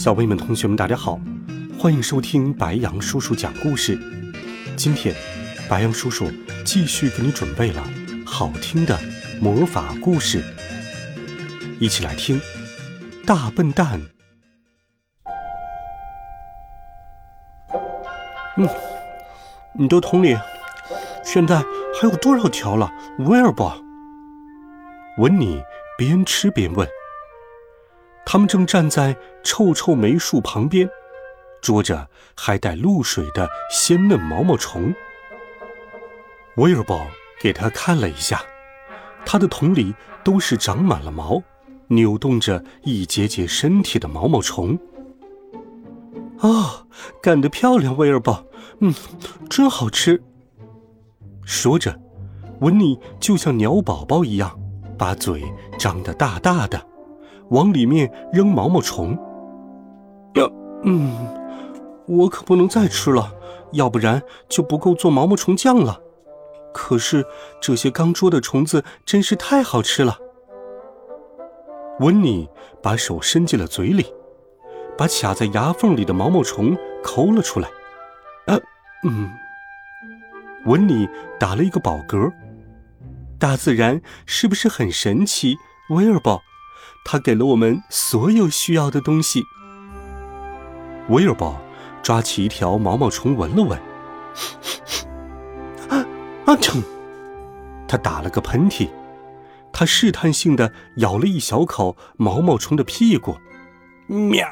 小朋友们、同学们，大家好，欢迎收听白羊叔叔讲故事。今天，白羊叔叔继续给你准备了好听的魔法故事，一起来听《大笨蛋》。嗯，你的桶里现在还有多少条了，威尔伯？文尼边吃边问。他们正站在臭臭梅树旁边，捉着还带露水的鲜嫩毛毛虫。威尔伯给他看了一下，他的桶里都是长满了毛、扭动着一节节身体的毛毛虫。哦，干得漂亮，威尔伯！嗯，真好吃。说着，温妮就像鸟宝宝一样，把嘴张得大大的。往里面扔毛毛虫。呀，嗯，我可不能再吃了，要不然就不够做毛毛虫酱了。可是这些刚捉的虫子真是太好吃了。温妮把手伸进了嘴里，把卡在牙缝里的毛毛虫抠了出来。啊，嗯，温妮打了一个饱嗝。大自然是不是很神奇，威尔伯？他给了我们所有需要的东西。威尔伯抓起一条毛毛虫闻了闻，啊啊！疼！他打了个喷嚏，他试探性的咬了一小口毛毛虫的屁股，喵！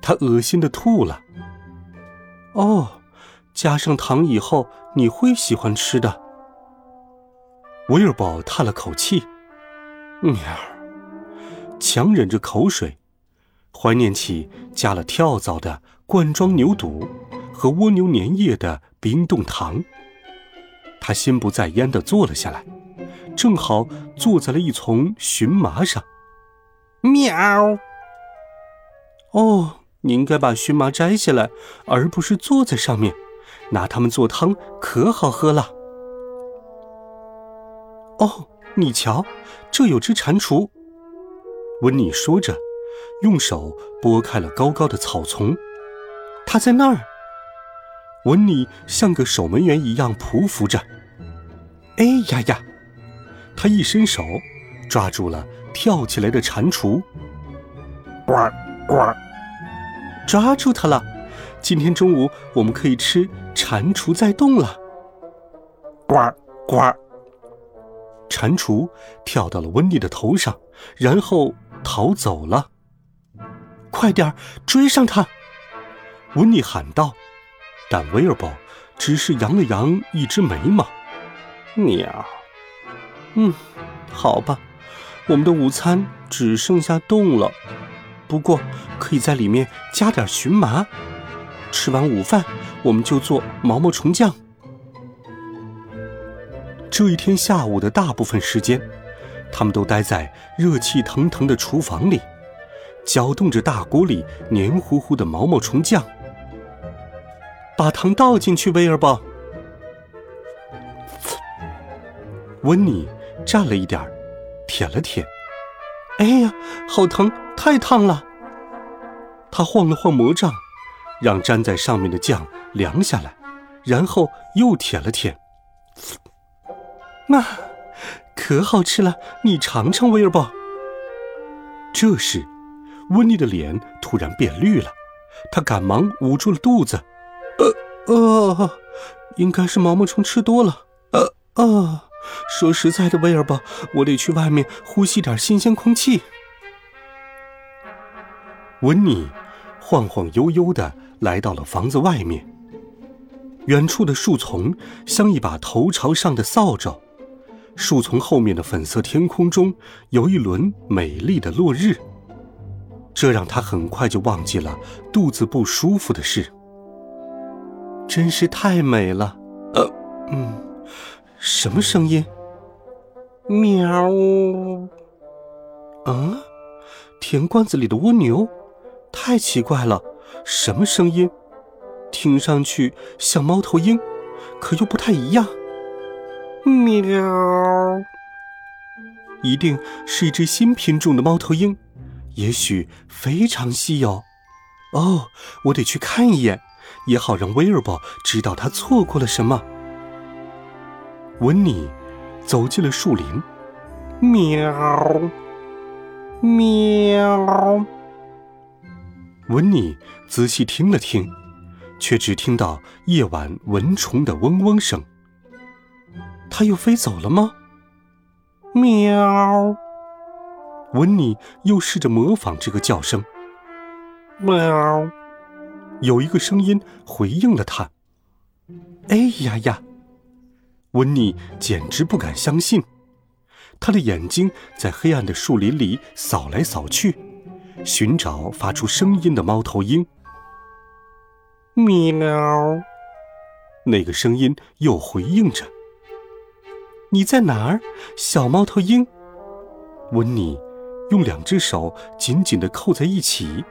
他恶心的吐了。哦，加上糖以后你会喜欢吃的。威尔伯叹了口气，喵。强忍着口水，怀念起加了跳蚤的罐装牛肚和蜗牛粘液的冰冻糖。他心不在焉地坐了下来，正好坐在了一丛荨麻上。喵！哦，你应该把荨麻摘下来，而不是坐在上面。拿它们做汤可好喝了。哦，你瞧，这有只蟾蜍。温妮说着，用手拨开了高高的草丛。他在那儿。温妮像个守门员一样匍匐着。哎呀呀！他一伸手，抓住了跳起来的蟾蜍。呱呱！抓住它了！今天中午我们可以吃蟾蜍在动了。呱呱！蟾蜍跳到了温妮的头上，然后。逃走了，快点追上他！温妮喊道。但威尔伯只是扬了扬一只眉毛。鸟。嗯，好吧，我们的午餐只剩下冻了，不过可以在里面加点荨麻。吃完午饭，我们就做毛毛虫酱。这一天下午的大部分时间。他们都待在热气腾腾的厨房里，搅动着大锅里黏糊糊的毛毛虫酱。把糖倒进去，威尔伯。温妮蘸了一点儿，舔了舔。哎呀，好疼，太烫了！他晃了晃魔杖，让粘在上面的酱凉下来，然后又舔了舔。那。可好吃了，你尝尝，威尔伯。这时，温妮的脸突然变绿了，她赶忙捂住了肚子。呃呃，应该是毛毛虫吃多了。呃呃，说实在的，威尔伯，我得去外面呼吸点新鲜空气。温妮晃晃悠悠的来到了房子外面，远处的树丛像一把头朝上的扫帚。树丛后面的粉色天空中有一轮美丽的落日。这让他很快就忘记了肚子不舒服的事。真是太美了，呃，嗯，什么声音？喵！啊，田罐子里的蜗牛，太奇怪了，什么声音？听上去像猫头鹰，可又不太一样。喵！一定是一只新品种的猫头鹰，也许非常稀有。哦，我得去看一眼，也好让威尔伯知道他错过了什么。温妮走进了树林，喵，喵。温妮仔细听了听，却只听到夜晚蚊虫的嗡嗡声。它又飞走了吗？喵！温妮又试着模仿这个叫声。喵！有一个声音回应了他。哎呀呀！温妮简直不敢相信，他的眼睛在黑暗的树林里扫来扫去，寻找发出声音的猫头鹰。喵！那个声音又回应着。你在哪儿，小猫头鹰？温妮用两只手紧紧地扣在一起，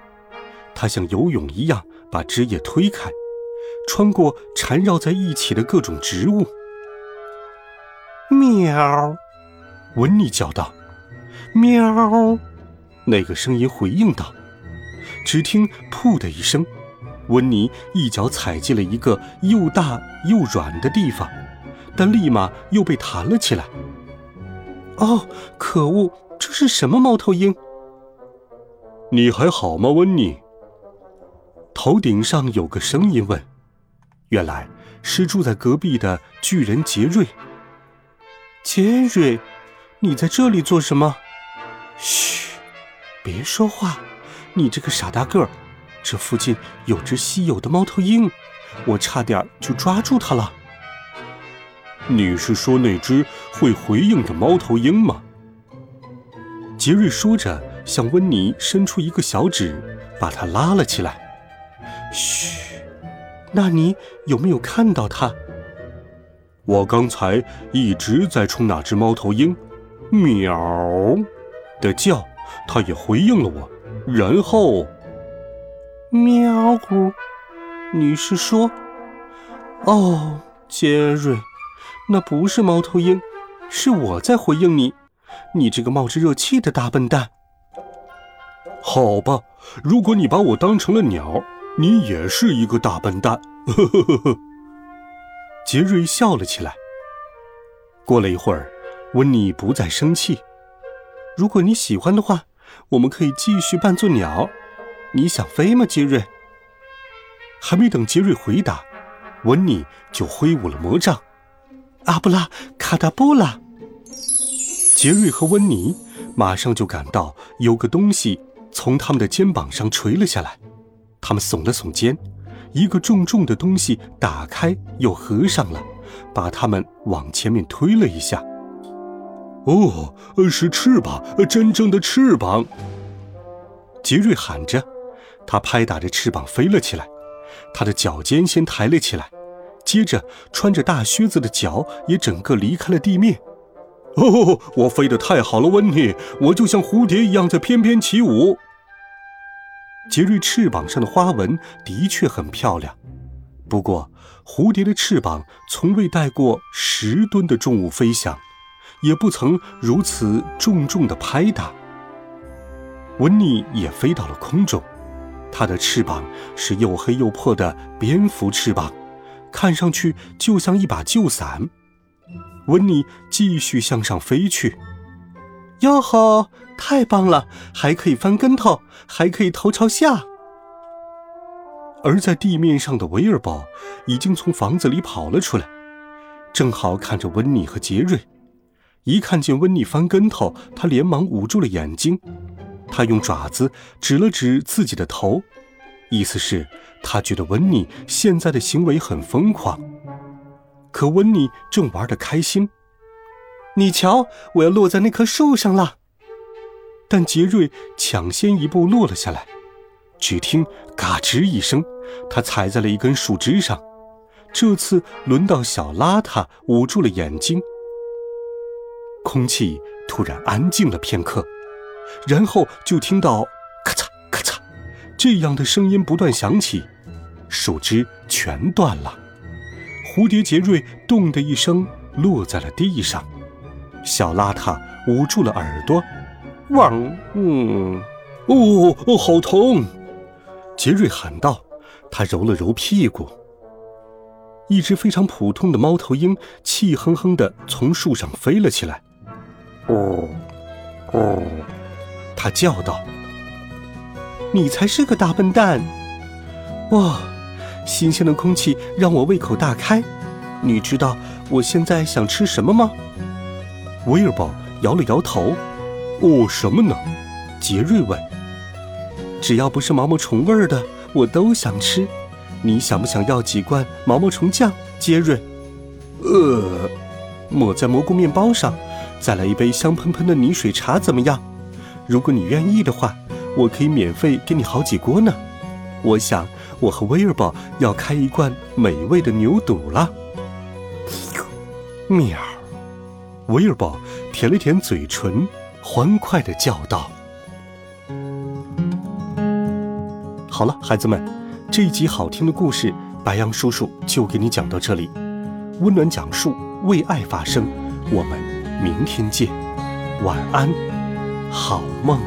它像游泳一样把枝叶推开，穿过缠绕在一起的各种植物。喵！温妮叫道：“喵！”那个声音回应道。只听“噗”的一声，温妮一脚踩进了一个又大又软的地方。但立马又被弹了起来。哦，可恶！这是什么猫头鹰？你还好吗，温妮？头顶上有个声音问。原来是住在隔壁的巨人杰瑞。杰瑞，你在这里做什么？嘘，别说话！你这个傻大个儿，这附近有只稀有的猫头鹰，我差点就抓住它了。你是说那只会回应的猫头鹰吗？杰瑞说着，向温妮伸出一个小指，把他拉了起来。嘘，那你有没有看到它？我刚才一直在冲那只猫头鹰“喵”的叫，它也回应了我，然后“喵咕”。你是说？哦，杰瑞。那不是猫头鹰，是我在回应你，你这个冒着热气的大笨蛋。好吧，如果你把我当成了鸟，你也是一个大笨蛋。呵呵呵呵。杰瑞笑了起来。过了一会儿，温妮不再生气。如果你喜欢的话，我们可以继续扮作鸟。你想飞吗，杰瑞？还没等杰瑞回答，温妮就挥舞了魔杖。阿布拉卡达布拉，杰瑞和温妮马上就感到有个东西从他们的肩膀上垂了下来。他们耸了耸肩，一个重重的东西打开又合上了，把他们往前面推了一下。哦，是翅膀，真正的翅膀！杰瑞喊着，他拍打着翅膀飞了起来，他的脚尖先抬了起来。接着，穿着大靴子的脚也整个离开了地面。哦，我飞得太好了，温妮，我就像蝴蝶一样在翩翩起舞。杰瑞翅膀上的花纹的确很漂亮，不过蝴蝶的翅膀从未带过十吨的重物飞翔，也不曾如此重重的拍打。温妮也飞到了空中，它的翅膀是又黑又破的蝙蝠翅膀。看上去就像一把旧伞。温妮继续向上飞去。哟吼，太棒了！还可以翻跟头，还可以头朝下。而在地面上的维尔堡已经从房子里跑了出来，正好看着温妮和杰瑞。一看见温妮翻跟头，他连忙捂住了眼睛。他用爪子指了指自己的头。意思是，他觉得温妮现在的行为很疯狂，可温妮正玩得开心。你瞧，我要落在那棵树上了。但杰瑞抢先一步落了下来。只听“嘎吱”一声，他踩在了一根树枝上。这次轮到小邋遢捂住了眼睛。空气突然安静了片刻，然后就听到“”这样的声音不断响起，树枝全断了。蝴蝶杰瑞“咚”的一声落在了地上，小邋遢捂住了耳朵，汪，嗯，哦哦，好疼！杰瑞喊道。他揉了揉屁股。一只非常普通的猫头鹰气哼哼地从树上飞了起来。哦，哦，他叫道：“你才是个大笨蛋！”哇！新鲜的空气让我胃口大开，你知道我现在想吃什么吗？威尔伯摇了摇头。哦，什么呢？杰瑞问。只要不是毛毛虫味儿的，我都想吃。你想不想要几罐毛毛虫酱，杰瑞？呃，抹在蘑菇面包上，再来一杯香喷喷的泥水茶，怎么样？如果你愿意的话，我可以免费给你好几锅呢。我想。我和威尔伯要开一罐美味的牛肚了。喵！威尔伯舔了舔嘴唇，欢快的叫道：“好了，孩子们，这一集好听的故事，白羊叔叔就给你讲到这里。温暖讲述，为爱发声。我们明天见，晚安，好梦。”